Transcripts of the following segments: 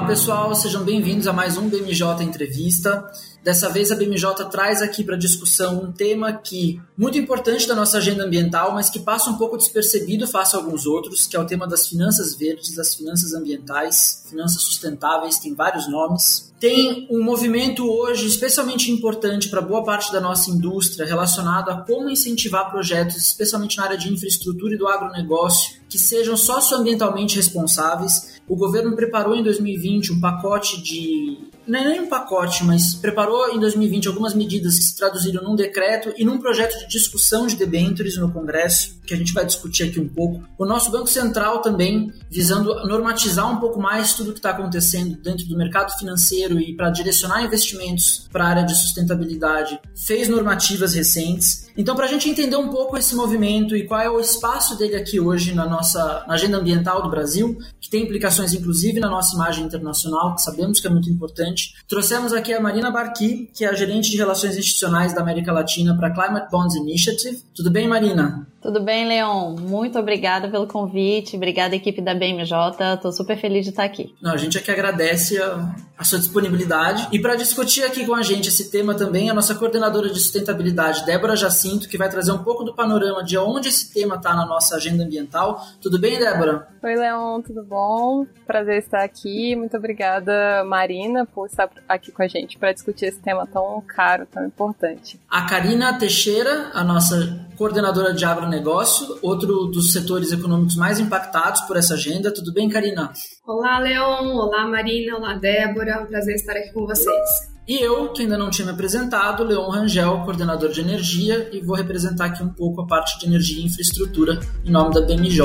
Olá pessoal, sejam bem-vindos a mais um BMJ Entrevista. Dessa vez a BMJ traz aqui para discussão um tema que muito importante da nossa agenda ambiental, mas que passa um pouco despercebido face a alguns outros, que é o tema das finanças verdes, das finanças ambientais, finanças sustentáveis, tem vários nomes. Tem um movimento hoje especialmente importante para boa parte da nossa indústria relacionado a como incentivar projetos, especialmente na área de infraestrutura e do agronegócio, que sejam socioambientalmente responsáveis. O governo preparou em 2020 um pacote de não é nem um pacote, mas preparou em 2020 algumas medidas que se traduziram num decreto e num projeto de discussão de debêntures no Congresso, que a gente vai discutir aqui um pouco. O nosso Banco Central também, visando normatizar um pouco mais tudo o que está acontecendo dentro do mercado financeiro e para direcionar investimentos para a área de sustentabilidade, fez normativas recentes. Então, para a gente entender um pouco esse movimento e qual é o espaço dele aqui hoje na nossa agenda ambiental do Brasil, que tem implicações inclusive na nossa imagem internacional, que sabemos que é muito importante, Trouxemos aqui a Marina Barqui, que é a gerente de relações institucionais da América Latina para Climate Bonds Initiative. Tudo bem, Marina? Tudo bem, Leon? Muito obrigada pelo convite. Obrigada, equipe da BMJ. Estou super feliz de estar aqui. Não, a gente é que agradece a, a sua disponibilidade. E para discutir aqui com a gente esse tema também, a nossa coordenadora de sustentabilidade, Débora Jacinto, que vai trazer um pouco do panorama de onde esse tema está na nossa agenda ambiental. Tudo bem, Débora? Oi, Leon, tudo bom? Prazer estar aqui. Muito obrigada, Marina, por estar aqui com a gente para discutir esse tema tão caro, tão importante. A Karina Teixeira, a nossa coordenadora de agronegócio, outro dos setores econômicos mais impactados por essa agenda. Tudo bem, Karina? Olá, Leon. Olá, Marina. Olá, Débora. É um prazer estar aqui com vocês. E eu, que ainda não tinha me apresentado, Leon Rangel, coordenador de energia, e vou representar aqui um pouco a parte de energia e infraestrutura em nome da BMJ.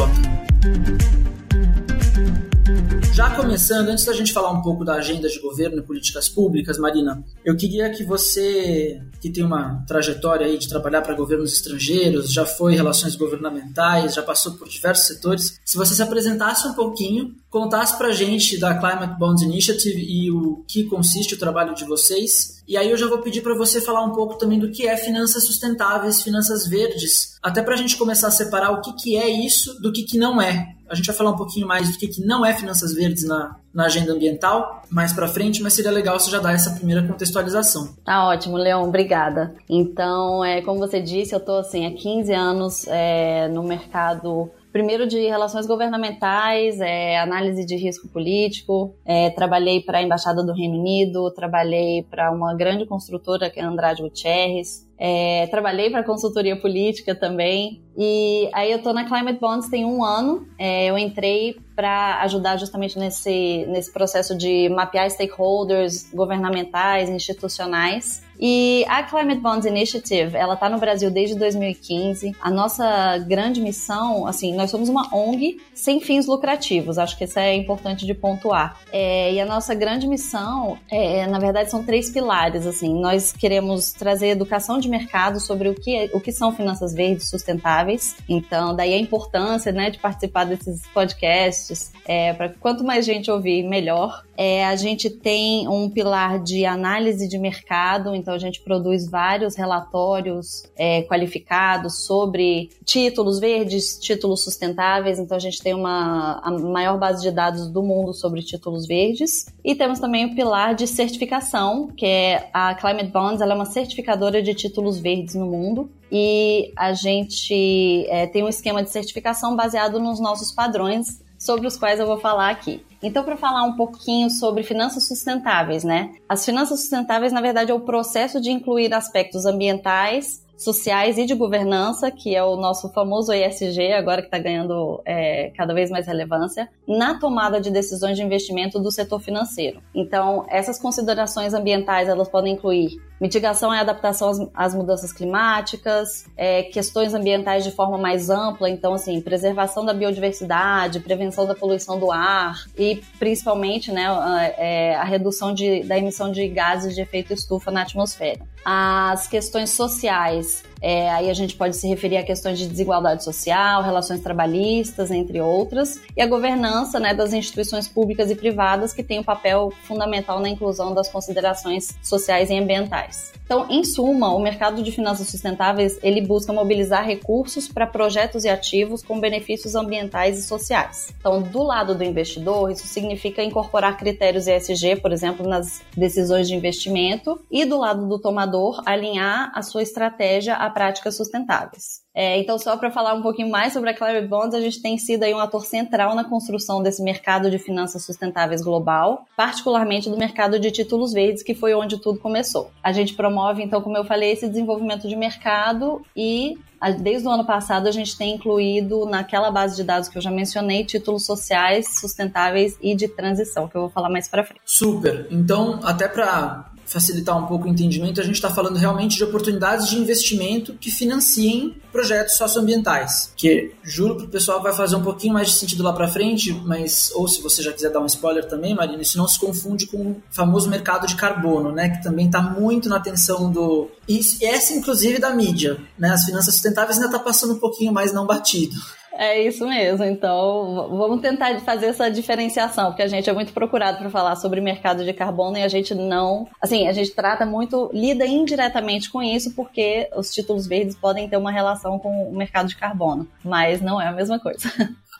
Já começando, antes da gente falar um pouco da agenda de governo e políticas públicas, Marina, eu queria que você, que tem uma trajetória aí de trabalhar para governos estrangeiros, já foi relações governamentais, já passou por diversos setores, se você se apresentasse um pouquinho, contasse para a gente da Climate Bonds Initiative e o que consiste o trabalho de vocês. E aí eu já vou pedir para você falar um pouco também do que é finanças sustentáveis, finanças verdes, até para a gente começar a separar o que, que é isso do que, que não é. A gente vai falar um pouquinho mais do que, que não é finanças verdes na, na agenda ambiental mais para frente, mas seria legal você já dar essa primeira contextualização. Tá ótimo, Leon, obrigada. Então, é, como você disse, eu estou assim, há 15 anos é, no mercado primeiro de relações governamentais, é, análise de risco político, é, trabalhei para a Embaixada do Reino Unido, trabalhei para uma grande construtora que é Andrade Gutierrez, é, trabalhei para consultoria política também. E aí eu tô na Climate Bonds tem um ano. É, eu entrei para ajudar justamente nesse, nesse processo de mapear stakeholders governamentais, institucionais. E a Climate Bonds Initiative, ela está no Brasil desde 2015. A nossa grande missão, assim, nós somos uma ONG sem fins lucrativos. Acho que isso é importante de pontuar. É, e a nossa grande missão, é, na verdade, são três pilares. Assim, nós queremos trazer educação de mercado sobre o que, o que são finanças verdes sustentáveis. Então, daí a importância, né, de participar desses podcasts. É, para quanto mais gente ouvir, melhor. É, a gente tem um pilar de análise de mercado, então a gente produz vários relatórios é, qualificados sobre títulos verdes, títulos sustentáveis, então a gente tem uma a maior base de dados do mundo sobre títulos verdes. E temos também o pilar de certificação, que é a Climate Bonds, ela é uma certificadora de títulos verdes no mundo. E a gente é, tem um esquema de certificação baseado nos nossos padrões sobre os quais eu vou falar aqui. Então, para falar um pouquinho sobre finanças sustentáveis, né? As finanças sustentáveis, na verdade, é o processo de incluir aspectos ambientais, sociais e de governança, que é o nosso famoso ESG, agora que está ganhando é, cada vez mais relevância, na tomada de decisões de investimento do setor financeiro. Então, essas considerações ambientais elas podem incluir mitigação e adaptação às, mudanças climáticas, é, questões ambientais de forma mais ampla, então, assim, preservação da biodiversidade, prevenção da poluição do ar e, principalmente, né, a, é, a redução de, da emissão de gases de efeito estufa na atmosfera. As questões sociais guys. É, aí a gente pode se referir a questões de desigualdade social, relações trabalhistas, entre outras, e a governança né, das instituições públicas e privadas que tem um papel fundamental na inclusão das considerações sociais e ambientais. Então, em suma, o mercado de finanças sustentáveis ele busca mobilizar recursos para projetos e ativos com benefícios ambientais e sociais. Então, do lado do investidor, isso significa incorporar critérios ESG, por exemplo, nas decisões de investimento, e do lado do tomador, alinhar a sua estratégia a práticas sustentáveis. É, então, só para falar um pouquinho mais sobre a Climate Bonds, a gente tem sido aí um ator central na construção desse mercado de finanças sustentáveis global, particularmente do mercado de títulos verdes, que foi onde tudo começou. A gente promove, então, como eu falei, esse desenvolvimento de mercado e desde o ano passado a gente tem incluído naquela base de dados que eu já mencionei títulos sociais, sustentáveis e de transição, que eu vou falar mais para frente. Super. Então, até para facilitar um pouco o entendimento, a gente está falando realmente de oportunidades de investimento que financiem projetos socioambientais. Que juro para o pessoal vai fazer um pouquinho mais de sentido lá para frente, mas ou se você já quiser dar um spoiler também, Marina, isso não se confunde com o famoso mercado de carbono, né, que também está muito na atenção do e essa inclusive da mídia, né? As finanças sustentáveis ainda está passando um pouquinho mais não batido. É isso mesmo. Então, vamos tentar fazer essa diferenciação, porque a gente é muito procurado para falar sobre mercado de carbono e a gente não. Assim, a gente trata muito, lida indiretamente com isso, porque os títulos verdes podem ter uma relação com o mercado de carbono, mas não é a mesma coisa.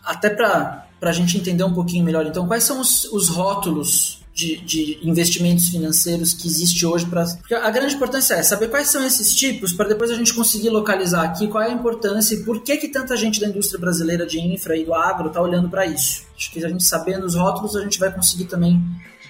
Até para a gente entender um pouquinho melhor, então, quais são os, os rótulos de, de, investimentos financeiros que existe hoje para porque a grande importância é saber quais são esses tipos para depois a gente conseguir localizar aqui qual é a importância e por que que tanta gente da indústria brasileira de infra e do agro está olhando para isso. Acho que a gente sabendo os rótulos a gente vai conseguir também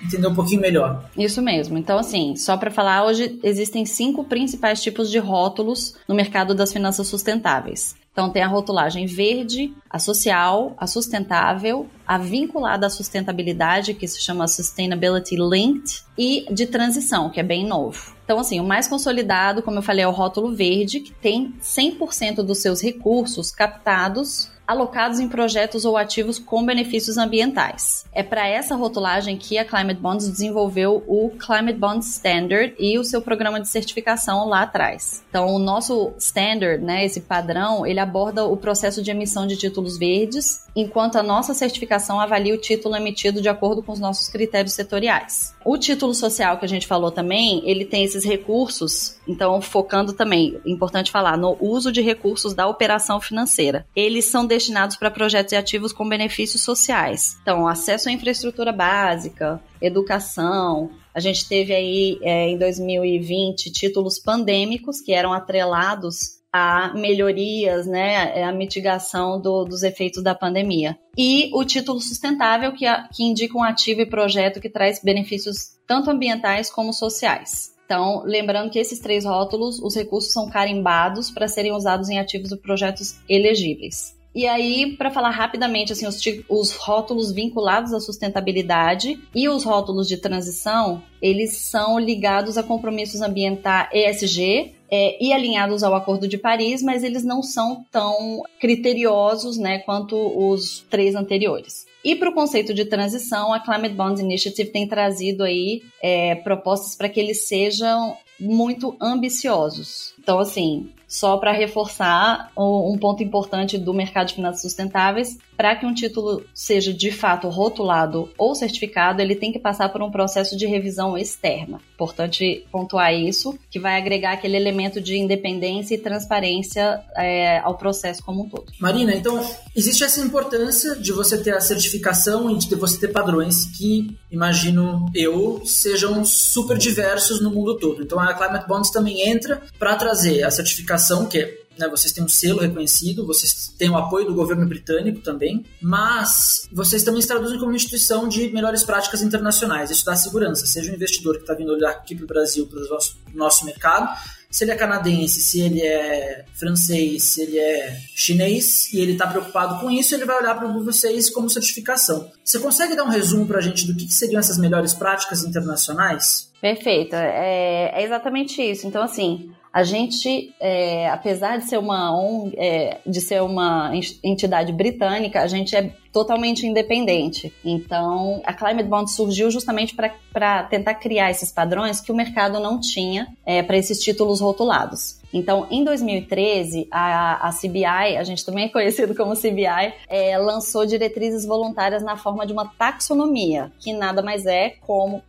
entender um pouquinho melhor. Isso mesmo. Então, assim, só para falar, hoje existem cinco principais tipos de rótulos no mercado das finanças sustentáveis. Então, tem a rotulagem verde, a social, a sustentável, a vinculada à sustentabilidade, que se chama Sustainability Linked, e de transição, que é bem novo. Então, assim, o mais consolidado, como eu falei, é o rótulo verde, que tem 100% dos seus recursos captados alocados em projetos ou ativos com benefícios ambientais. É para essa rotulagem que a Climate Bonds desenvolveu o Climate Bonds Standard e o seu programa de certificação lá atrás. Então, o nosso standard, né, esse padrão, ele aborda o processo de emissão de títulos verdes, enquanto a nossa certificação avalia o título emitido de acordo com os nossos critérios setoriais. O título social que a gente falou também, ele tem esses recursos, então focando também, importante falar, no uso de recursos da operação financeira. Eles são destinados para projetos e ativos com benefícios sociais. Então, acesso à infraestrutura básica, educação. A gente teve aí é, em 2020 títulos pandêmicos que eram atrelados a melhorias, né, a mitigação do, dos efeitos da pandemia. E o título sustentável, que, a, que indica um ativo e projeto que traz benefícios tanto ambientais como sociais. Então, lembrando que esses três rótulos, os recursos são carimbados para serem usados em ativos e projetos elegíveis. E aí, para falar rapidamente, assim, os, os rótulos vinculados à sustentabilidade e os rótulos de transição, eles são ligados a compromissos ambientais ESG, é, e alinhados ao Acordo de Paris, mas eles não são tão criteriosos né, quanto os três anteriores. E para o conceito de transição, a Climate Bonds Initiative tem trazido aí é, propostas para que eles sejam muito ambiciosos. Então, assim, só para reforçar um ponto importante do mercado de finanças sustentáveis, para que um título seja de fato rotulado ou certificado, ele tem que passar por um processo de revisão externa. Importante pontuar isso, que vai agregar aquele elemento de independência e transparência é, ao processo como um todo. Marina, então existe essa importância de você ter a certificação e de você ter padrões que, imagino eu, sejam super diversos no mundo todo. Então a Climate Bonds também entra para trazer a certificação, que é né, vocês têm um selo reconhecido, vocês têm o apoio do governo britânico também, mas vocês também se traduzem como instituição de melhores práticas internacionais. Isso dá segurança, seja o investidor que está vindo olhar aqui para o Brasil, para o nosso, nosso mercado, se ele é canadense, se ele é francês, se ele é chinês e ele está preocupado com isso, ele vai olhar para vocês como certificação. Você consegue dar um resumo para a gente do que, que, seriam essas melhores práticas internacionais? Perfeito, é, é exatamente isso. Então, assim, a gente, é, apesar de ser uma ONG, é, de ser uma entidade britânica, a gente é totalmente independente. Então, a Climate Bond surgiu justamente para tentar criar esses padrões que o mercado não tinha é, para esses títulos rotulados. Então, em 2013, a, a CBI, a gente também é conhecido como CBI, é, lançou diretrizes voluntárias na forma de uma taxonomia, que nada mais é como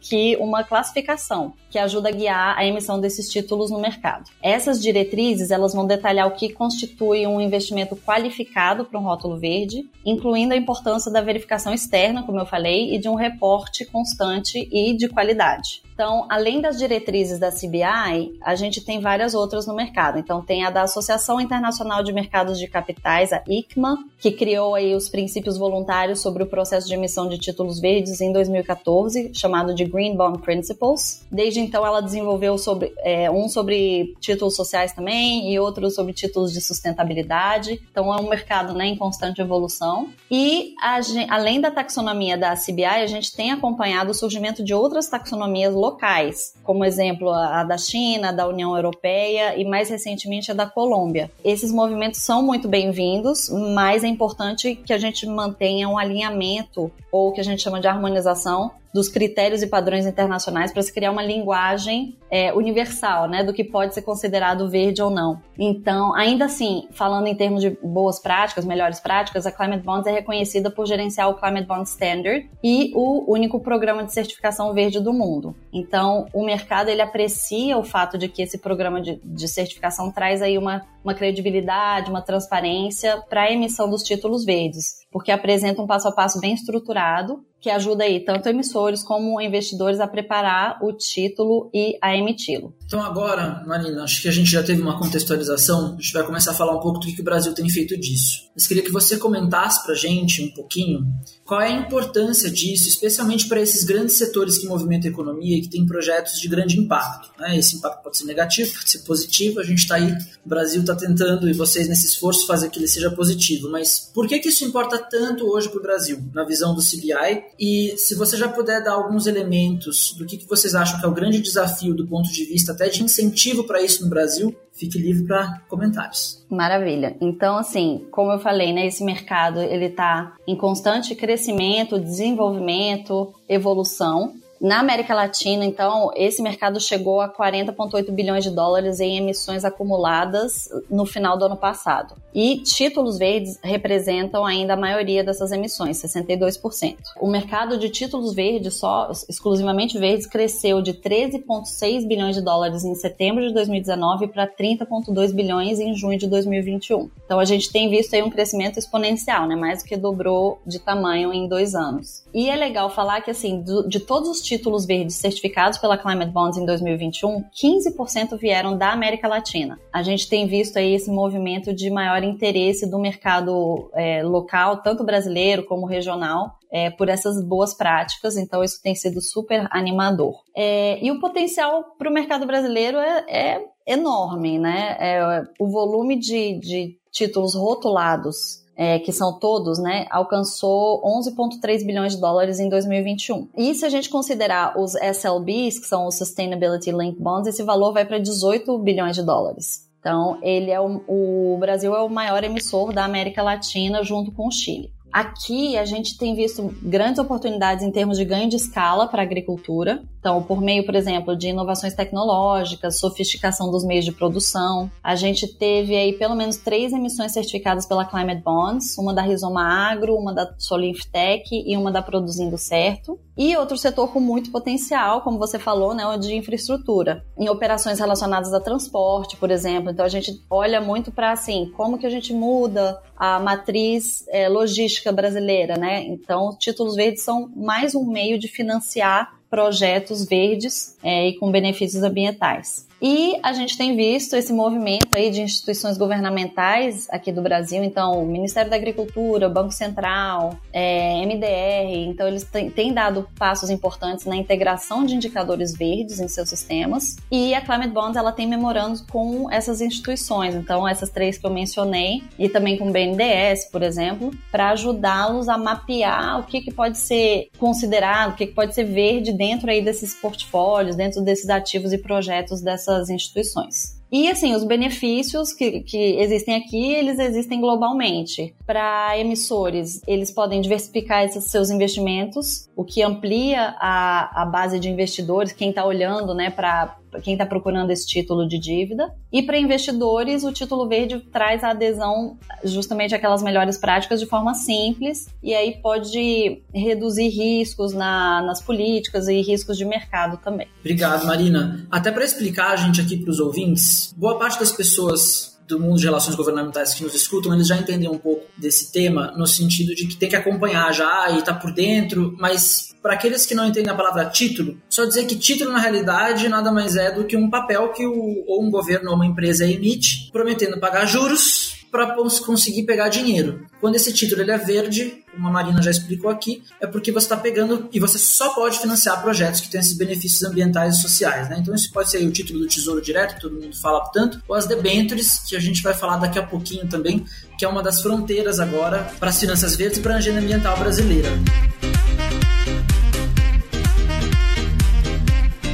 que uma classificação que ajuda a guiar a emissão desses títulos no mercado. Essas diretrizes elas vão detalhar o que constitui um investimento qualificado para um rótulo verde, incluindo a importância da verificação externa, como eu falei, e de um reporte constante e de qualidade. Então, além das diretrizes da CBI, a gente tem várias outras no mercado. Então, tem a da Associação Internacional de Mercados de Capitais, a ICMA, que criou aí os princípios voluntários sobre o processo de emissão de títulos verdes em 2014, chamado de Green Bond Principles. Desde então, ela desenvolveu sobre, é, um sobre títulos sociais também e outro sobre títulos de sustentabilidade. Então, é um mercado né, em constante evolução. E, a, além da taxonomia da CBI, a gente tem acompanhado o surgimento de outras taxonomias locais, como exemplo a da China, da União Europeia e mais recentemente a da Colômbia. Esses movimentos são muito bem-vindos, mas é importante que a gente mantenha um alinhamento ou que a gente chama de harmonização dos critérios e padrões internacionais para se criar uma linguagem é, universal, né, do que pode ser considerado verde ou não. Então, ainda assim, falando em termos de boas práticas, melhores práticas, a Climate Bonds é reconhecida por gerenciar o Climate Bond Standard e o único programa de certificação verde do mundo. Então, o mercado ele aprecia o fato de que esse programa de, de certificação traz aí uma, uma credibilidade, uma transparência para a emissão dos títulos verdes, porque apresenta um passo a passo bem estruturado que ajuda aí tanto emissores como investidores a preparar o título e a emiti-lo. Então agora, Marina, acho que a gente já teve uma contextualização, a gente vai começar a falar um pouco do que o Brasil tem feito disso. Mas queria que você comentasse para a gente um pouquinho qual é a importância disso, especialmente para esses grandes setores que movimentam a economia e que têm projetos de grande impacto. Né? Esse impacto pode ser negativo, pode ser positivo, a gente está aí, o Brasil está tentando, e vocês nesse esforço, fazer que ele seja positivo. Mas por que, que isso importa tanto hoje para o Brasil, na visão do CBI? E se você já puder dar alguns elementos do que, que vocês acham que é o grande desafio do ponto de vista até de incentivo para isso no Brasil, fique livre para comentários. Maravilha. Então, assim, como eu falei, né, esse mercado ele está em constante crescimento, desenvolvimento, evolução. Na América Latina, então, esse mercado chegou a 40,8 bilhões de dólares em emissões acumuladas no final do ano passado. E títulos verdes representam ainda a maioria dessas emissões, 62%. O mercado de títulos verdes, só exclusivamente verdes, cresceu de 13,6 bilhões de dólares em setembro de 2019 para 30,2 bilhões em junho de 2021. Então a gente tem visto aí um crescimento exponencial, né? Mais do que dobrou de tamanho em dois anos. E é legal falar que, assim, de todos os títulos verdes certificados pela Climate Bonds em 2021, 15% vieram da América Latina. A gente tem visto aí esse movimento de maior interesse do mercado é, local, tanto brasileiro como regional, é, por essas boas práticas, então isso tem sido super animador. É, e o potencial para o mercado brasileiro é, é enorme, né? É, o volume de, de títulos rotulados é, que são todos, né, alcançou 11,3 bilhões de dólares em 2021. E se a gente considerar os SLBs, que são os Sustainability Linked Bonds, esse valor vai para 18 bilhões de dólares. Então, ele é o, o Brasil é o maior emissor da América Latina junto com o Chile. Aqui a gente tem visto grandes oportunidades em termos de ganho de escala para a agricultura. Então, por meio, por exemplo, de inovações tecnológicas, sofisticação dos meios de produção. A gente teve aí pelo menos três emissões certificadas pela Climate Bonds, uma da Rizoma Agro, uma da Solinftec e uma da Produzindo Certo. E outro setor com muito potencial, como você falou, né, de infraestrutura, em operações relacionadas a transporte, por exemplo. Então a gente olha muito para assim, como que a gente muda a matriz é, logística brasileira, né? Então, títulos verdes são mais um meio de financiar projetos verdes é, e com benefícios ambientais. E a gente tem visto esse movimento aí de instituições governamentais aqui do Brasil, então o Ministério da Agricultura, Banco Central, é, MDR, então eles têm dado passos importantes na integração de indicadores verdes em seus sistemas. E a Climate Bonds ela tem memorandos com essas instituições, então essas três que eu mencionei, e também com o BNDES, por exemplo, para ajudá-los a mapear o que, que pode ser considerado, o que, que pode ser verde dentro aí desses portfólios, dentro desses ativos e projetos dessa essas instituições. E assim, os benefícios que, que existem aqui, eles existem globalmente. Para emissores, eles podem diversificar esses seus investimentos, o que amplia a, a base de investidores, quem está olhando né, para quem está procurando esse título de dívida. E para investidores, o título verde traz a adesão justamente àquelas melhores práticas de forma simples e aí pode reduzir riscos na, nas políticas e riscos de mercado também. Obrigado, Marina. Até para explicar gente aqui para os ouvintes, boa parte das pessoas do mundo de relações governamentais que nos escutam, eles já entendem um pouco desse tema, no sentido de que tem que acompanhar já e tá por dentro, mas para aqueles que não entendem a palavra título, só dizer que título na realidade nada mais é do que um papel que o, ou um governo ou uma empresa emite, prometendo pagar juros para conseguir pegar dinheiro. Quando esse título ele é verde, como a Marina já explicou aqui, é porque você está pegando e você só pode financiar projetos que têm esses benefícios ambientais e sociais. Né? Então, isso pode ser o título do Tesouro Direto, todo mundo fala tanto, ou as debêntures, que a gente vai falar daqui a pouquinho também, que é uma das fronteiras agora para as finanças verdes e para a agenda ambiental brasileira.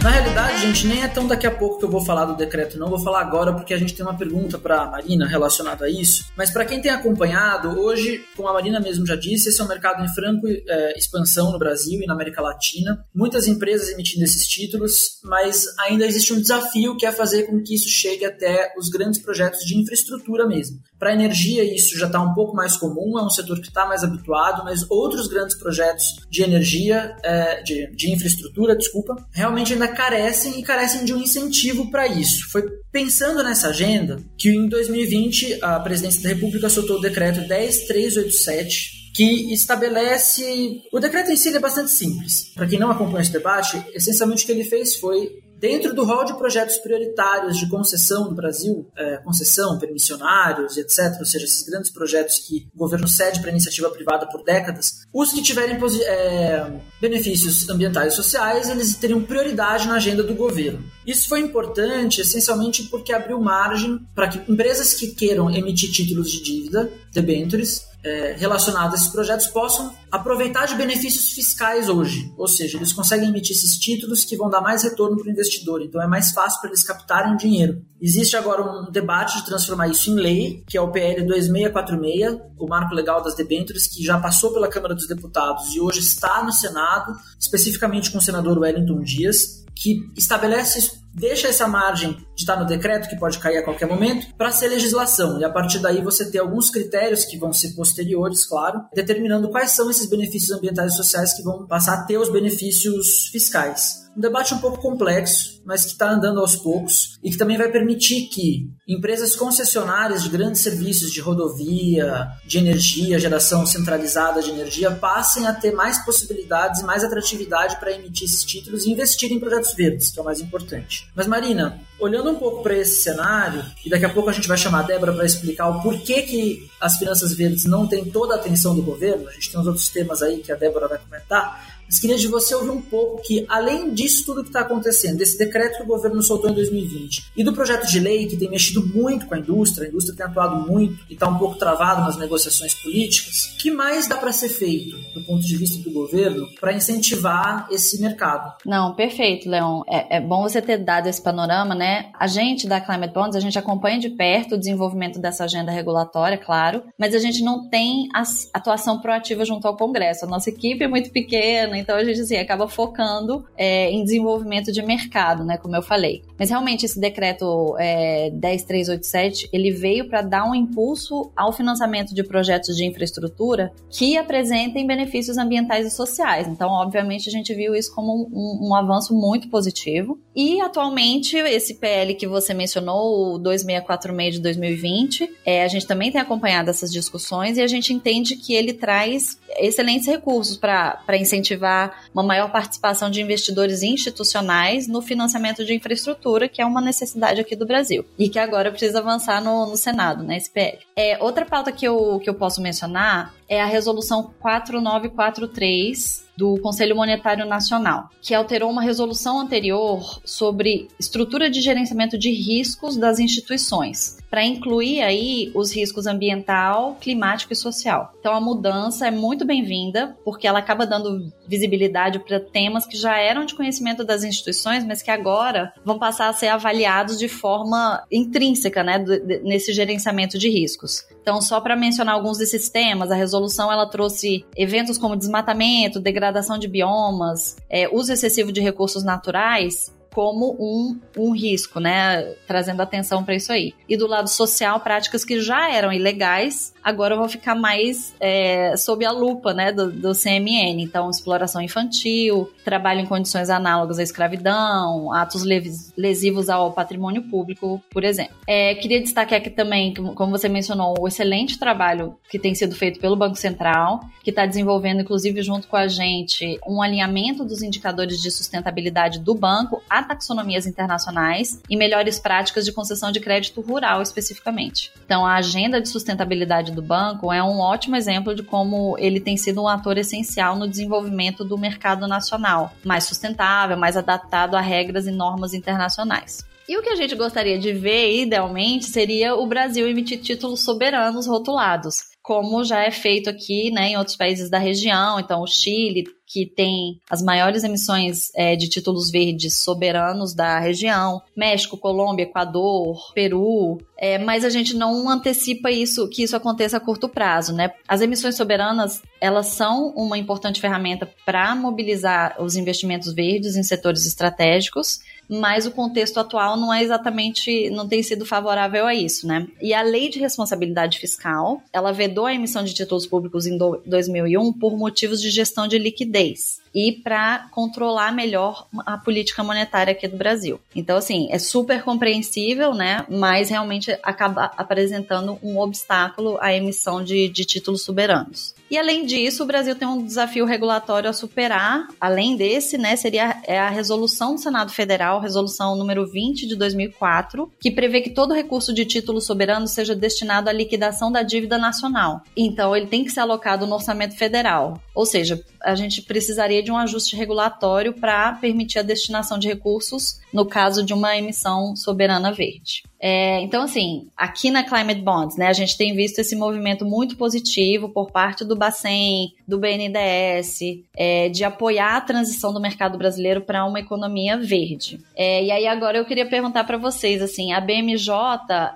Na realidade, gente, nem é tão daqui a pouco que eu vou falar do decreto, não. Vou falar agora porque a gente tem uma pergunta para a Marina relacionada a isso. Mas para quem tem acompanhado, hoje, como a Marina mesmo já disse, esse é um mercado em franco é, expansão no Brasil e na América Latina. Muitas empresas emitindo esses títulos, mas ainda existe um desafio que é fazer com que isso chegue até os grandes projetos de infraestrutura mesmo. Para energia, isso já está um pouco mais comum, é um setor que está mais habituado, mas outros grandes projetos de energia, é, de, de infraestrutura, desculpa, realmente ainda carecem e carecem de um incentivo para isso. Foi pensando nessa agenda que em 2020 a Presidência da República soltou o decreto 10387 que estabelece. O decreto em si é bastante simples. Para quem não acompanha esse debate, essencialmente o que ele fez foi Dentro do rol de projetos prioritários de concessão do Brasil, é, concessão, permissionários, etc., ou seja, esses grandes projetos que o governo cede para iniciativa privada por décadas, os que tiverem é, benefícios ambientais e sociais, eles teriam prioridade na agenda do governo. Isso foi importante, essencialmente, porque abriu margem para que empresas que queiram emitir títulos de dívida, debentures, é, relacionados a esses projetos possam aproveitar de benefícios fiscais hoje. Ou seja, eles conseguem emitir esses títulos que vão dar mais retorno para o investidor. Então é mais fácil para eles captarem dinheiro. Existe agora um debate de transformar isso em lei, que é o PL 2646, o marco legal das debêntures, que já passou pela Câmara dos Deputados e hoje está no Senado, especificamente com o senador Wellington Dias, que estabelece deixa essa margem de estar no decreto, que pode cair a qualquer momento, para ser legislação. E a partir daí você ter alguns critérios que vão ser posteriores, claro, determinando quais são esses benefícios ambientais e sociais que vão passar a ter os benefícios fiscais. Um debate um pouco complexo, mas que está andando aos poucos e que também vai permitir que empresas concessionárias de grandes serviços de rodovia, de energia, geração centralizada de energia, passem a ter mais possibilidades e mais atratividade para emitir esses títulos e investir em projetos verdes, que é o mais importante. Mas, Marina, olhando um pouco para esse cenário, e daqui a pouco a gente vai chamar a Débora para explicar o porquê que as finanças verdes não têm toda a atenção do governo, a gente tem uns outros temas aí que a Débora vai comentar, mas queria de você ouvir um pouco que, além disso tudo que está acontecendo, desse decreto que o governo soltou em 2020 e do projeto de lei que tem mexido muito com a indústria, a indústria tem atuado muito e está um pouco travado nas negociações políticas, que mais dá para ser feito do ponto de vista do governo para incentivar esse mercado? Não, perfeito, Leon. É, é, bom você ter dado esse panorama, né? A gente da Climate Bonds, a gente acompanha de perto o desenvolvimento dessa agenda regulatória, claro, mas a gente não tem atuação proativa junto ao Congresso. A nossa equipe é muito pequena, então a gente assim, acaba focando é, em desenvolvimento de mercado, né, como eu falei. Mas realmente esse decreto é, 10387, ele veio para dar um impulso ao financiamento de projetos de infraestrutura que apresentem benefícios ambientais e sociais. Então, obviamente, a gente viu isso como um, um avanço muito positivo. E atualmente, esse PL que você mencionou, o 2646 de 2020, é, a gente também tem acompanhado essas discussões e a gente entende que ele traz excelentes recursos para incentivar uma maior participação de investidores institucionais no financiamento de infraestrutura, que é uma necessidade aqui do Brasil. E que agora precisa avançar no, no Senado, na né, SPL. É, outra pauta que eu, que eu posso mencionar é a resolução 4943 do Conselho Monetário Nacional, que alterou uma resolução anterior sobre estrutura de gerenciamento de riscos das instituições, para incluir aí os riscos ambiental, climático e social. Então a mudança é muito bem-vinda, porque ela acaba dando visibilidade para temas que já eram de conhecimento das instituições, mas que agora vão passar a ser avaliados de forma intrínseca, né, nesse gerenciamento de riscos. Então, só para mencionar alguns desses temas, a resolução ela trouxe eventos como desmatamento, degradação de biomas, é, uso excessivo de recursos naturais como um, um risco, né? Trazendo atenção para isso aí. E do lado social, práticas que já eram ilegais, agora vão ficar mais é, sob a lupa, né? Do, do CMN. Então, exploração infantil, trabalho em condições análogas à escravidão, atos lesivos ao patrimônio público, por exemplo. É, queria destacar aqui também, como você mencionou, o excelente trabalho que tem sido feito pelo Banco Central, que está desenvolvendo, inclusive, junto com a gente, um alinhamento dos indicadores de sustentabilidade do banco taxonomias internacionais e melhores práticas de concessão de crédito rural, especificamente. Então, a agenda de sustentabilidade do banco é um ótimo exemplo de como ele tem sido um ator essencial no desenvolvimento do mercado nacional, mais sustentável, mais adaptado a regras e normas internacionais. E o que a gente gostaria de ver, idealmente, seria o Brasil emitir títulos soberanos rotulados, como já é feito aqui né, em outros países da região. Então, o Chile, que tem as maiores emissões é, de títulos verdes soberanos da região, México, Colômbia, Equador, Peru, é, mas a gente não antecipa isso que isso aconteça a curto prazo, né? As emissões soberanas elas são uma importante ferramenta para mobilizar os investimentos verdes em setores estratégicos mas o contexto atual não é exatamente, não tem sido favorável a isso, né? E a lei de responsabilidade fiscal, ela vedou a emissão de títulos públicos em 2001 por motivos de gestão de liquidez e para controlar melhor a política monetária aqui do Brasil. Então, assim, é super compreensível, né? Mas realmente acaba apresentando um obstáculo à emissão de, de títulos soberanos. E além disso, o Brasil tem um desafio regulatório a superar. Além desse, né, seria é a resolução do Senado Federal, resolução número 20 de 2004, que prevê que todo recurso de título soberano seja destinado à liquidação da dívida nacional. Então, ele tem que ser alocado no orçamento federal. Ou seja, a gente precisaria de um ajuste regulatório para permitir a destinação de recursos no caso de uma emissão soberana verde. É, então, assim, aqui na Climate Bonds, né, a gente tem visto esse movimento muito positivo por parte do Bacen, do BNDES, é, de apoiar a transição do mercado brasileiro para uma economia verde. É, e aí agora eu queria perguntar para vocês, assim, a BMJ,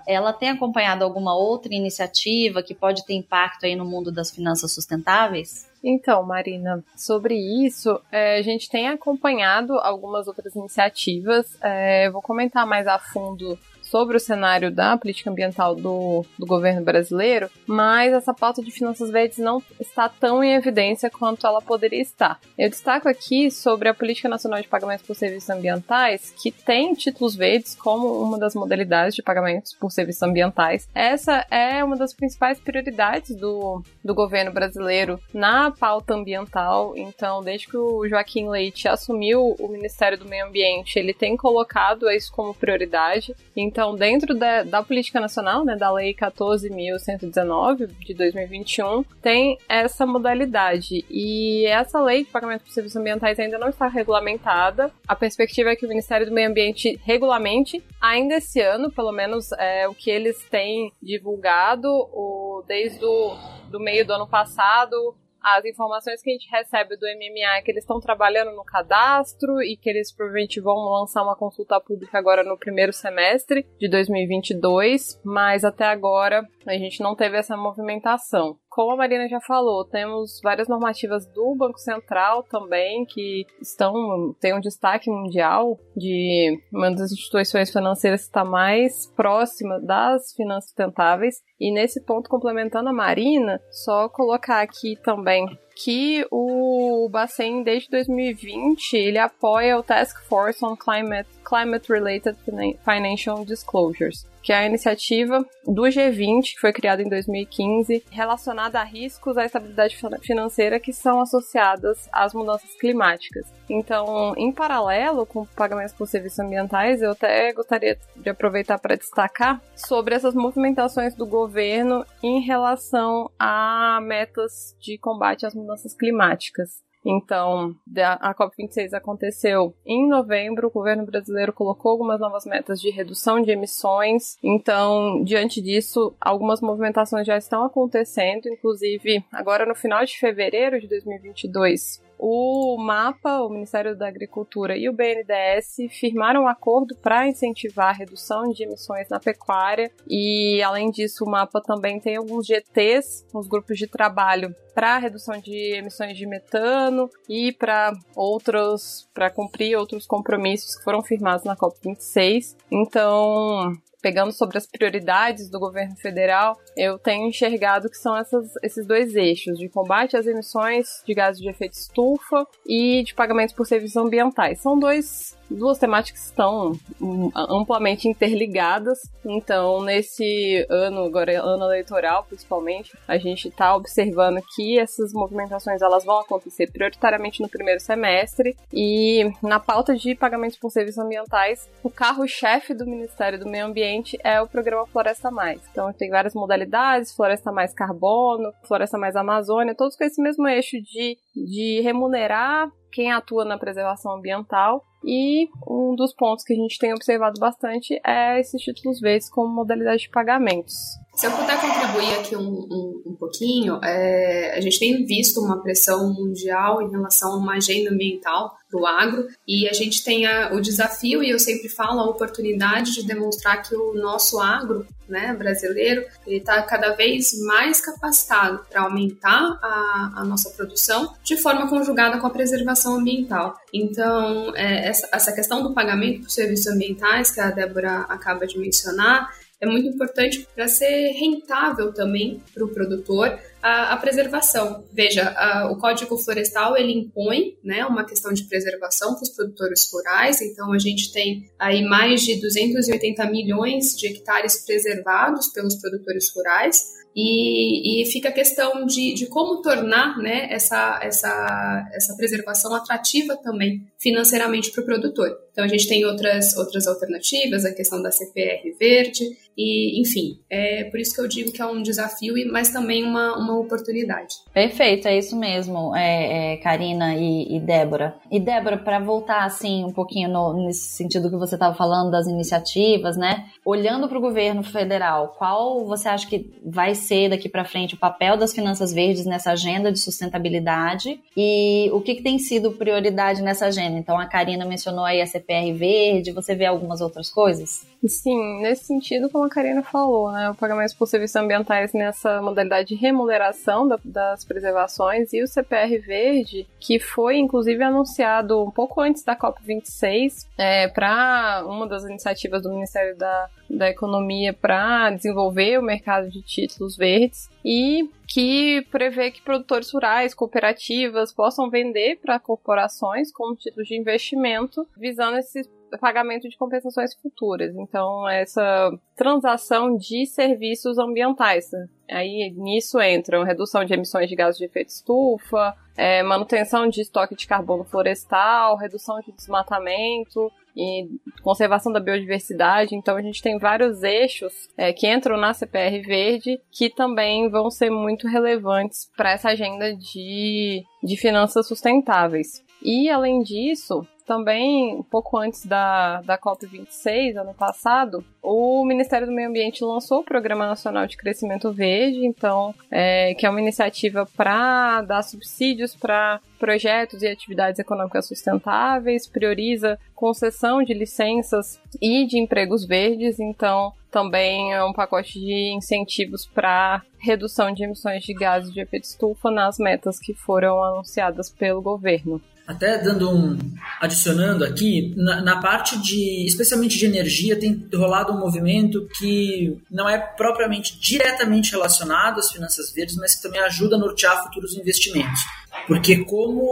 ela tem acompanhado alguma outra iniciativa que pode ter impacto aí no mundo das finanças sustentáveis? Então, Marina, sobre isso, é, a gente tem acompanhado algumas outras iniciativas. É, vou comentar mais a fundo sobre o cenário da política ambiental do, do governo brasileiro, mas essa pauta de finanças verdes não está tão em evidência quanto ela poderia estar. Eu destaco aqui sobre a Política Nacional de Pagamentos por Serviços Ambientais, que tem títulos verdes como uma das modalidades de pagamentos por serviços ambientais. Essa é uma das principais prioridades do, do governo brasileiro na pauta ambiental. Então, desde que o Joaquim Leite assumiu o Ministério do Meio Ambiente, ele tem colocado isso como prioridade. Então, então, dentro da, da política nacional, né, da Lei 14.119 de 2021, tem essa modalidade. E essa lei de pagamento por serviços ambientais ainda não está regulamentada. A perspectiva é que o Ministério do Meio Ambiente regulamente, ainda esse ano, pelo menos é o que eles têm divulgado, o, desde o do meio do ano passado, as informações que a gente recebe do MMA é que eles estão trabalhando no cadastro e que eles provavelmente vão lançar uma consulta pública agora no primeiro semestre de 2022, mas até agora a gente não teve essa movimentação. Como a Marina já falou, temos várias normativas do Banco Central também que estão têm um destaque mundial de uma das instituições financeiras que está mais próxima das finanças sustentáveis. E nesse ponto, complementando a Marina, só colocar aqui também que o Bacen, desde 2020, ele apoia o Task Force on Climate, Climate Related Financial Disclosures, que é a iniciativa do G20, que foi criada em 2015, relacionada a riscos à estabilidade financeira que são associadas às mudanças climáticas. Então, em paralelo com pagamentos por serviços ambientais, eu até gostaria de aproveitar para destacar sobre essas movimentações do governo em relação a metas de combate às mudanças climáticas. Então, a COP26 aconteceu em novembro, o governo brasileiro colocou algumas novas metas de redução de emissões. Então, diante disso, algumas movimentações já estão acontecendo, inclusive agora no final de fevereiro de 2022, o MAPA, o Ministério da Agricultura e o BNDES firmaram um acordo para incentivar a redução de emissões na pecuária e, além disso, o MAPA também tem alguns GTs, os grupos de trabalho para redução de emissões de metano e para outros, para cumprir outros compromissos que foram firmados na COP26. Então, pegando sobre as prioridades do governo federal, eu tenho enxergado que são essas, esses dois eixos, de combate às emissões de gases de efeito estufa e de pagamentos por serviços ambientais. São dois duas temáticas estão hum, amplamente interligadas. Então, nesse ano, agora é ano eleitoral principalmente, a gente está observando que essas movimentações elas vão acontecer prioritariamente no primeiro semestre e na pauta de pagamentos por serviços ambientais, o carro-chefe do Ministério do Meio Ambiente é o programa Floresta Mais. Então, tem várias modalidades, Floresta Mais Carbono, Floresta Mais Amazônia, todos com esse mesmo eixo de, de remunerar quem atua na preservação ambiental. E um dos pontos que a gente tem observado bastante é esses títulos verdes como modalidade de pagamentos. Se eu puder contribuir aqui um, um, um pouquinho, é, a gente tem visto uma pressão mundial em relação a uma agenda ambiental para o agro e a gente tem a, o desafio, e eu sempre falo, a oportunidade de demonstrar que o nosso agro né, brasileiro ele está cada vez mais capacitado para aumentar a, a, nossa produção de forma conjugada com a preservação ambiental. Então, é, essa, essa questão do pagamento por serviços ambientais que a Débora acaba de mencionar, é muito importante para ser rentável também para o produtor a, a, preservação. Veja, a, o Código Florestal ele impõe né, uma questão de preservação para os produtores rurais, então a gente tem aí mais de 280 milhões de hectares preservados pelos produtores rurais. E, e, fica a questão de, de como tornar né, essa, essa, essa preservação atrativa também financeiramente para o produtor. Então a gente tem outras, outras alternativas, a questão da CPR verde, e enfim, é por isso que eu digo que é um desafio, mas também uma, uma oportunidade. Perfeito, é isso mesmo, é, é Karina e, e, Débora. E Débora, para voltar assim um pouquinho no, nesse sentido que você estava falando das iniciativas, né? Olhando para o governo federal, qual você acha que vai ser daqui para frente o papel das finanças verdes nessa agenda de sustentabilidade e o que, que tem sido prioridade nessa agenda? Então a Karina mencionou aí a CPR verde, você vê algumas outras coisas? Sim, nesse sentido, como a Karina falou, né, o pagamento por serviços ambientais nessa modalidade de remuneração da, das preservações e o CPR verde, que foi inclusive anunciado um pouco antes da COP26 é, para uma das iniciativas do Ministério da, da Economia para desenvolver o mercado de títulos verdes e que prevê que produtores rurais, cooperativas possam vender para corporações como títulos de investimento, visando esse pagamento de compensações futuras. Então, essa transação de serviços ambientais. Né? Aí nisso entram redução de emissões de gases de efeito estufa, é, manutenção de estoque de carbono florestal, redução de desmatamento, e conservação da biodiversidade. Então a gente tem vários eixos é, que entram na CPR Verde que também vão ser muito relevantes para essa agenda de, de finanças sustentáveis. E além disso, também, um pouco antes da, da COP26, ano passado, o Ministério do Meio Ambiente lançou o Programa Nacional de Crescimento Verde, então, é, que é uma iniciativa para dar subsídios para projetos e atividades econômicas sustentáveis, prioriza concessão de licenças e de empregos verdes, então também é um pacote de incentivos para redução de emissões de gases de efeito estufa nas metas que foram anunciadas pelo governo. Até dando um. adicionando aqui, na, na, parte de. especialmente de energia, tem rolado um movimento que não é propriamente diretamente relacionado às finanças verdes, mas que também ajuda a nortear futuros investimentos. Porque como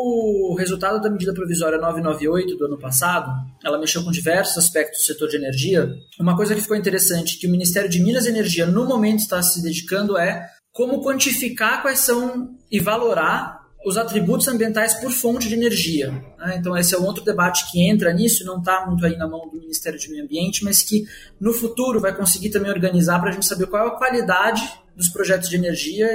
o resultado da medida provisória 998 do ano passado, ela mexeu com diversos aspectos do setor de energia, uma coisa que ficou interessante que o Ministério de Minas e Energia no momento está se dedicando é como quantificar quais são e valorar os atributos ambientais por fonte de energia. Né? Então, esse é um outro debate que entra nisso, não está muito aí na mão do Ministério do Meio Ambiente, mas que no futuro vai conseguir também organizar para a gente saber qual é a qualidade dos projetos de energia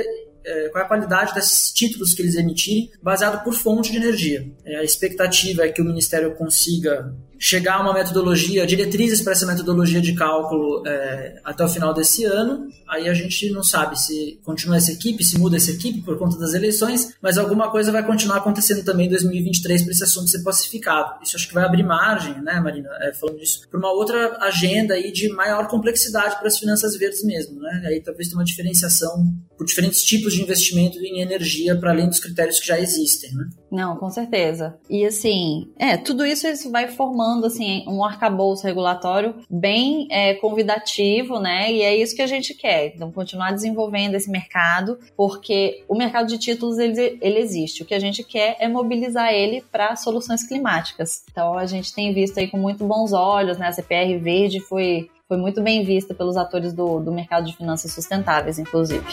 é, qual é a qualidade desses títulos que eles emitirem, baseado por fonte de energia. É, a expectativa é que o Ministério consiga chegar a uma metodologia, diretrizes para essa metodologia de cálculo é, até o final desse ano. Aí a gente não sabe se continua essa equipe, se muda essa equipe por conta das eleições, mas alguma coisa vai continuar acontecendo também em 2023 para esse assunto ser pacificado. Isso acho que vai abrir margem, né, Marina, é, falando disso, para uma outra agenda aí de maior complexidade para as finanças verdes mesmo, né? Aí talvez tenha uma diferenciação por diferentes tipos de investimento em energia para além dos critérios que já existem, né? Não, com certeza. E assim, é, tudo isso, isso vai formando assim um arcabouço regulatório bem é, convidativo, né? E é isso que a gente quer. Então, continuar desenvolvendo esse mercado, porque o mercado de títulos ele, ele existe. O que a gente quer é mobilizar ele para soluções climáticas. Então, a gente tem visto aí com muito bons olhos, né? A CPR Verde foi foi muito bem vista pelos atores do, do mercado de finanças sustentáveis, inclusive.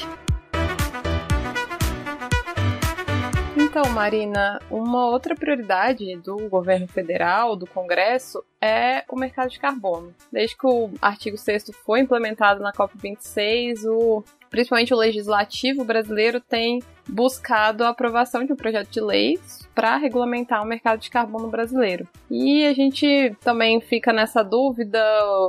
Então, Marina, uma outra prioridade do governo federal, do Congresso, é o mercado de carbono. Desde que o artigo 6 foi implementado na COP26, o, principalmente o legislativo brasileiro tem buscado a aprovação de um projeto de lei para regulamentar o mercado de carbono brasileiro. E a gente também fica nessa dúvida,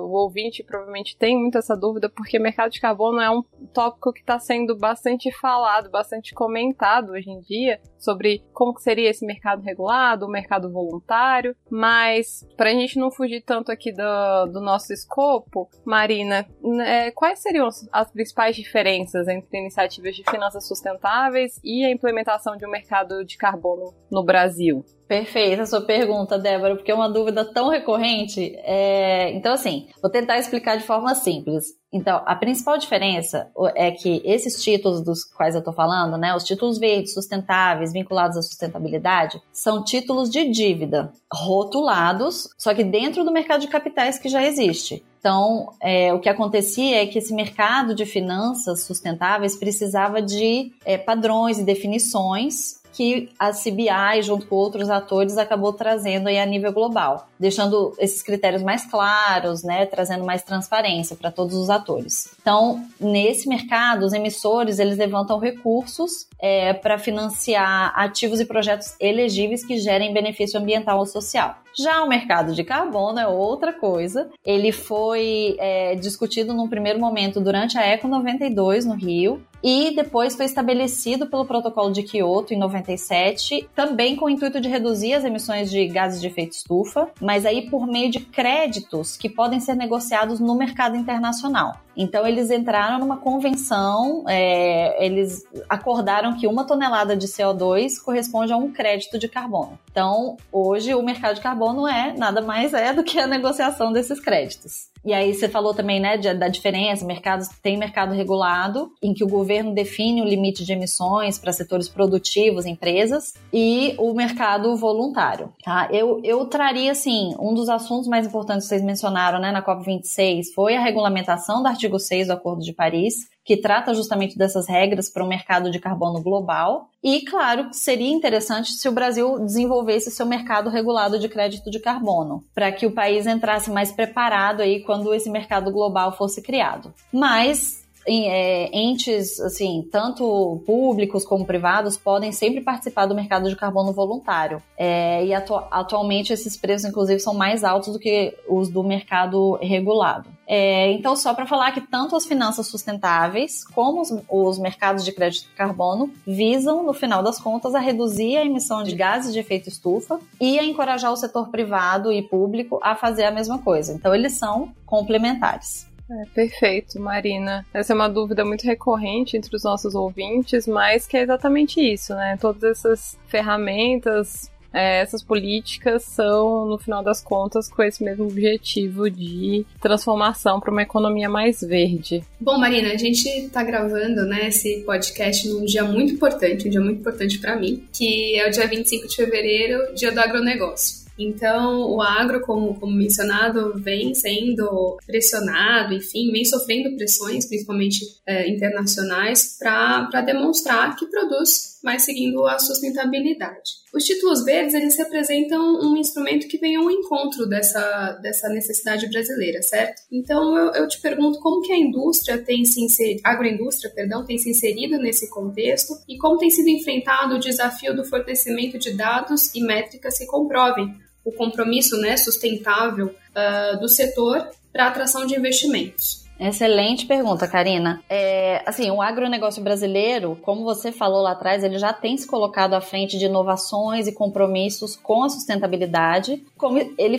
o ouvinte provavelmente tem muito essa dúvida, porque mercado de carbono é um tópico que está sendo bastante falado, bastante comentado hoje em dia, sobre como seria esse mercado regulado, o mercado voluntário, mas para a gente não fugir tanto aqui do, do nosso escopo, Marina, é, quais seriam as principais diferenças entre iniciativas de finanças sustentáveis e a implementação de um mercado de carbono no Brasil? Perfeita a sua pergunta, Débora, porque é uma dúvida tão recorrente. É... Então, assim, vou tentar explicar de forma simples. Então, a principal diferença é que esses títulos dos quais eu estou falando, né, os títulos verdes, sustentáveis, vinculados à sustentabilidade, são títulos de dívida rotulados, só que dentro do mercado de capitais que já existe. Então, é, o que acontecia é que esse mercado de finanças sustentáveis precisava de é, padrões e definições que a CBI, junto com outros atores, acabou trazendo aí a nível global, deixando esses critérios mais claros, né, trazendo mais transparência para todos os atores. Então, nesse mercado, os emissores eles levantam recursos é, para financiar ativos e projetos elegíveis que gerem benefício ambiental ou social. Já o mercado de carbono é outra coisa. Ele foi é, discutido num primeiro momento durante a Eco 92 no Rio e depois foi estabelecido pelo Protocolo de Kyoto em 97, também com o intuito de reduzir as emissões de gases de efeito estufa, mas aí por meio de créditos que podem ser negociados no mercado internacional. Então eles entraram numa convenção, é, eles acordaram que uma tonelada de CO2 corresponde a um crédito de carbono. Então hoje o mercado de carbono é nada mais é do que a negociação desses créditos. E aí você falou também, né, da diferença, mercados tem mercado regulado, em que o governo define o limite de emissões para setores produtivos, empresas, e o mercado voluntário, tá? Eu, eu traria, assim, um dos assuntos mais importantes que vocês mencionaram, né, na COP26, foi a regulamentação do artigo 6 do Acordo de Paris, que trata justamente dessas regras para o mercado de carbono global. E, claro, seria interessante se o Brasil desenvolvesse seu mercado regulado de crédito de carbono, para que o país entrasse mais preparado aí quando esse mercado global fosse criado. Mas entes, assim, tanto públicos como privados, podem sempre participar do mercado de carbono voluntário. É, e atu atualmente esses preços, inclusive, são mais altos do que os do mercado regulado. É, então, só para falar que tanto as finanças sustentáveis como os, os, mercados de crédito de carbono visam, no final das contas, a reduzir a emissão de gases de efeito estufa e a encorajar o setor privado e público a fazer a mesma coisa. Então, eles são complementares. É, perfeito, Marina. Essa é uma dúvida muito recorrente entre os nossos ouvintes, mas que é exatamente isso, né? Todas essas ferramentas é, essas políticas são, no final das contas, com esse mesmo objetivo de transformação para uma economia mais verde. Bom, Marina, a gente está gravando né, esse podcast num dia muito importante, um dia muito importante para mim, que é o dia 25 de fevereiro, dia do agronegócio. Então, o agro, como, como mencionado, vem sendo pressionado, enfim, vem sofrendo pressões, principalmente é, internacionais, para demonstrar que produz, mas seguindo a sustentabilidade. Os títulos verdes, eles representam um instrumento que vem ao encontro dessa, dessa necessidade brasileira, certo? Então, eu, eu te pergunto como que a indústria tem se inserido, agroindústria, perdão, tem se inserido nesse contexto e como tem sido enfrentado o desafio do fornecimento de dados e métricas que comprovem o compromisso né, sustentável uh, do setor para atração de investimentos. Excelente pergunta, Karina. É, assim, o agronegócio brasileiro, como você falou lá atrás, ele já tem se colocado à frente de inovações e compromissos com a sustentabilidade, como ele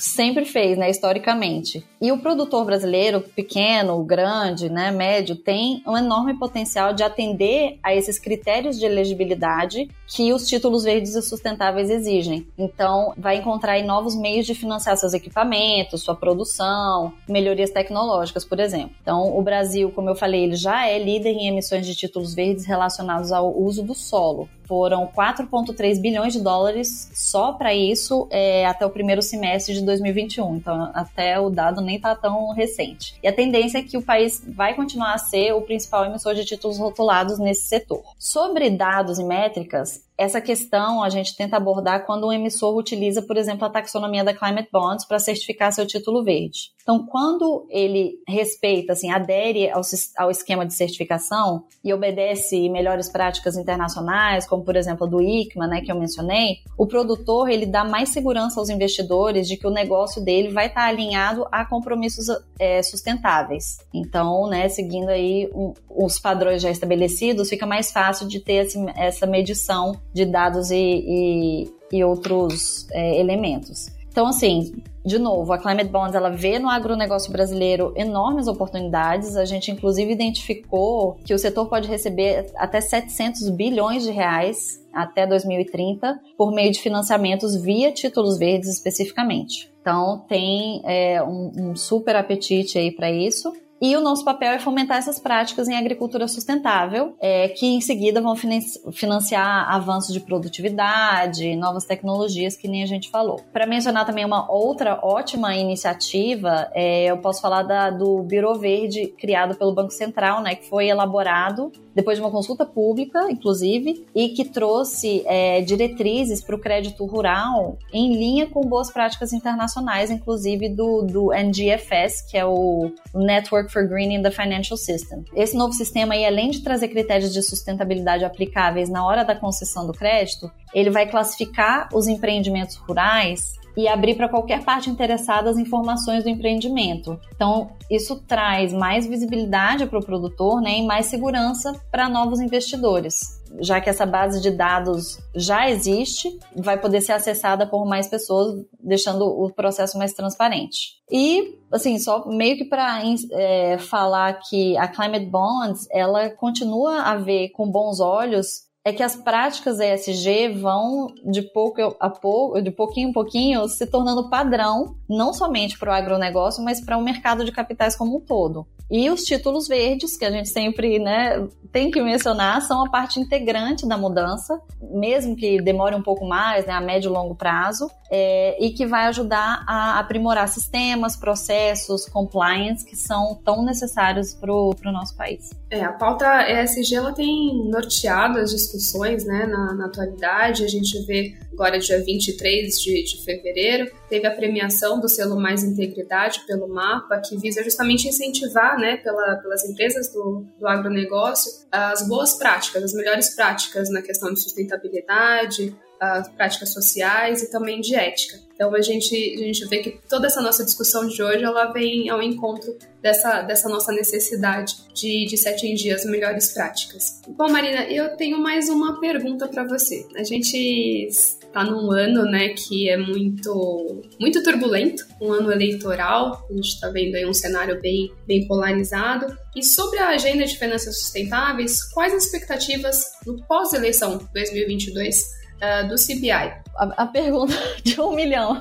sempre fez, né, historicamente. E o produtor brasileiro, pequeno, grande, né, médio, tem um enorme potencial de atender a esses critérios de elegibilidade que os títulos verdes e sustentáveis exigem. Então, vai encontrar novos meios de financiar seus equipamentos, sua produção, melhorias tecnológicas por exemplo. Então, o Brasil, como eu falei, ele já é líder em emissões de títulos verdes relacionados ao uso do solo. Foram 4,3 bilhões de dólares só para isso é, até o primeiro semestre de 2021. Então, até o dado nem está tão recente. E a tendência é que o país vai continuar a ser o principal emissor de títulos rotulados nesse setor. Sobre dados e métricas, essa questão a gente tenta abordar quando um emissor utiliza, por exemplo, a taxonomia da Climate Bonds para certificar seu título verde. Então, quando ele respeita, assim, adere ao, ao esquema de certificação e obedece melhores práticas internacionais, como por exemplo a do ICMA, né, que eu mencionei, o produtor ele dá mais segurança aos investidores de que o negócio dele vai estar alinhado a compromissos é, sustentáveis. Então, né, seguindo aí um, os padrões já estabelecidos, fica mais fácil de ter esse, essa medição de dados e, e, e outros é, elementos. Então, assim, de novo, a Climate Bonds ela vê no agronegócio brasileiro enormes oportunidades. A gente, inclusive, identificou que o setor pode receber até 700 bilhões de reais até 2030 por meio de financiamentos via títulos verdes especificamente. Então, tem é, um, um super apetite aí para isso. E o nosso papel é fomentar essas práticas em agricultura sustentável, é, que em seguida vão financiar avanços de produtividade, novas tecnologias, que nem a gente falou. Para mencionar também uma outra ótima iniciativa, é, eu posso falar da, do Biro Verde, criado pelo Banco Central, né, que foi elaborado depois de uma consulta pública, inclusive, e que trouxe é, diretrizes para o crédito rural em linha com boas práticas internacionais, inclusive do, do NGFS, que é o Network for Greening the Financial System. Esse novo sistema, aí, além de trazer critérios de sustentabilidade aplicáveis na hora da concessão do crédito, ele vai classificar os empreendimentos rurais e abrir para qualquer parte interessada as informações do empreendimento. Então, isso traz mais visibilidade para o produtor né, e mais segurança para novos investidores. Já que essa base de dados já existe, vai poder ser acessada por mais pessoas, deixando o processo mais transparente. E, assim, só meio que para é, falar que a Climate Bonds, ela continua a ver com bons olhos é que as práticas ESG vão de pouco a pouco, de pouquinho em pouquinho, se tornando padrão, não somente para o agronegócio, mas para o mercado de capitais como um todo. E os títulos verdes, que a gente sempre né, tem que mencionar, são a parte integrante da mudança, mesmo que demore um pouco mais, né, a médio e longo prazo, é, e que vai ajudar a aprimorar sistemas, processos, compliance, que são tão necessários para o nosso país. É, a pauta ESG ela tem norteado as discussões né, na, na atualidade, a gente vê agora dia 23 de, de fevereiro, teve a premiação do selo Mais Integridade pelo MAPA, que visa justamente incentivar né, pela, pelas empresas do, do agronegócio as boas práticas, as melhores práticas na questão de sustentabilidade, as práticas sociais e também de ética. Então a gente, a gente vê que toda essa nossa discussão de hoje ela vem ao encontro dessa, dessa nossa necessidade de, de se atingir as melhores práticas. Bom, Marina, eu tenho mais uma pergunta para você. A gente está num ano né, que é muito, muito turbulento, um ano eleitoral, a gente está vendo aí um cenário bem, bem polarizado. E sobre a agenda de finanças sustentáveis, quais as expectativas no pós-eleição 2022 uh, do CBI? A, a pergunta de um milhão.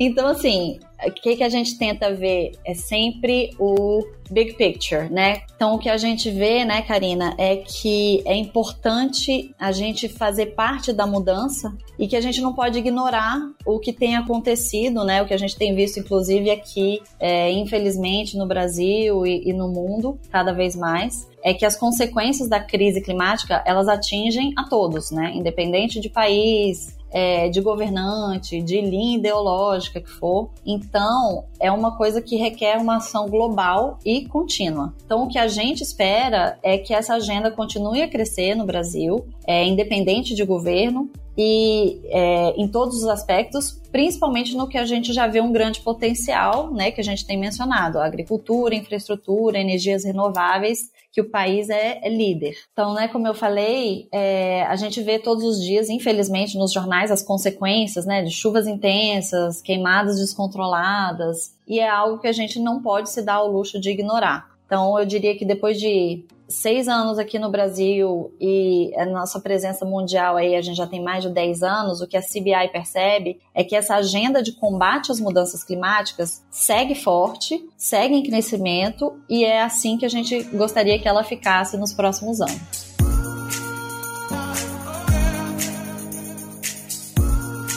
então, assim, o que, que a gente tenta ver é sempre o big picture, né? Então, o que a gente vê, né, Karina, é que é importante a gente fazer parte da mudança e que a gente não pode ignorar o que tem acontecido, né? O que a gente tem visto, inclusive, aqui, é, infelizmente, no Brasil e, e no mundo, cada vez mais é que as consequências da crise climática elas atingem a todos, né? Independente de país, é, de governante, de linha ideológica que for. Então, é uma coisa que requer uma ação global e contínua. Então, o que a gente espera é que essa agenda continue a crescer no Brasil, é, independente de governo, e é, em todos os aspectos, principalmente no que a gente já vê um grande potencial, né, que a gente tem mencionado, agricultura, infraestrutura, energias renováveis que o país é, é líder. Então, né, como eu falei, é, a gente vê todos os dias, infelizmente, nos jornais as consequências, né, de chuvas intensas, queimadas descontroladas, e é algo que a gente não pode se dar ao luxo de ignorar. Então, eu diria que depois de seis anos aqui no Brasil e a nossa presença mundial aí, a gente já tem mais de 10 anos, o que a CBI percebe é que essa agenda de combate às mudanças climáticas segue forte, segue em crescimento e é assim que a gente gostaria que ela ficasse nos próximos anos.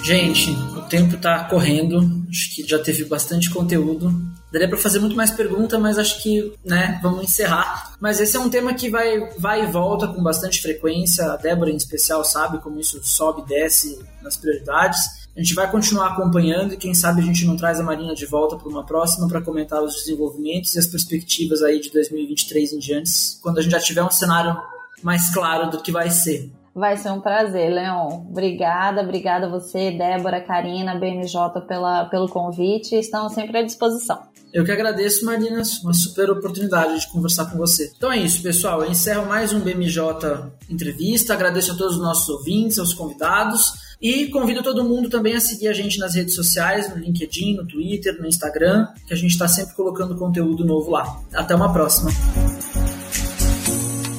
Gente, tempo está correndo, acho que já teve bastante conteúdo. Daria para fazer muito mais pergunta, mas acho que, né, vamos encerrar. Mas esse é um tema que vai, vai e volta com bastante frequência. A Débora, em especial, sabe como isso sobe e desce nas prioridades. A gente vai continuar acompanhando e quem sabe a gente não traz a Marina de volta para uma próxima para comentar os desenvolvimentos e as perspectivas aí de 2023 em diante, quando a gente já tiver um cenário mais claro do que vai ser. Vai ser um prazer, Leon. Obrigada, obrigada a você, Débora, Karina, BMJ pela, pelo convite. Estamos sempre à disposição. Eu que agradeço, Marina, uma super oportunidade de conversar com você. Então é isso, pessoal. Eu encerro mais um BMJ entrevista. Agradeço a todos os nossos ouvintes, aos convidados. E convido todo mundo também a seguir a gente nas redes sociais, no LinkedIn, no Twitter, no Instagram, que a gente está sempre colocando conteúdo novo lá. Até uma próxima.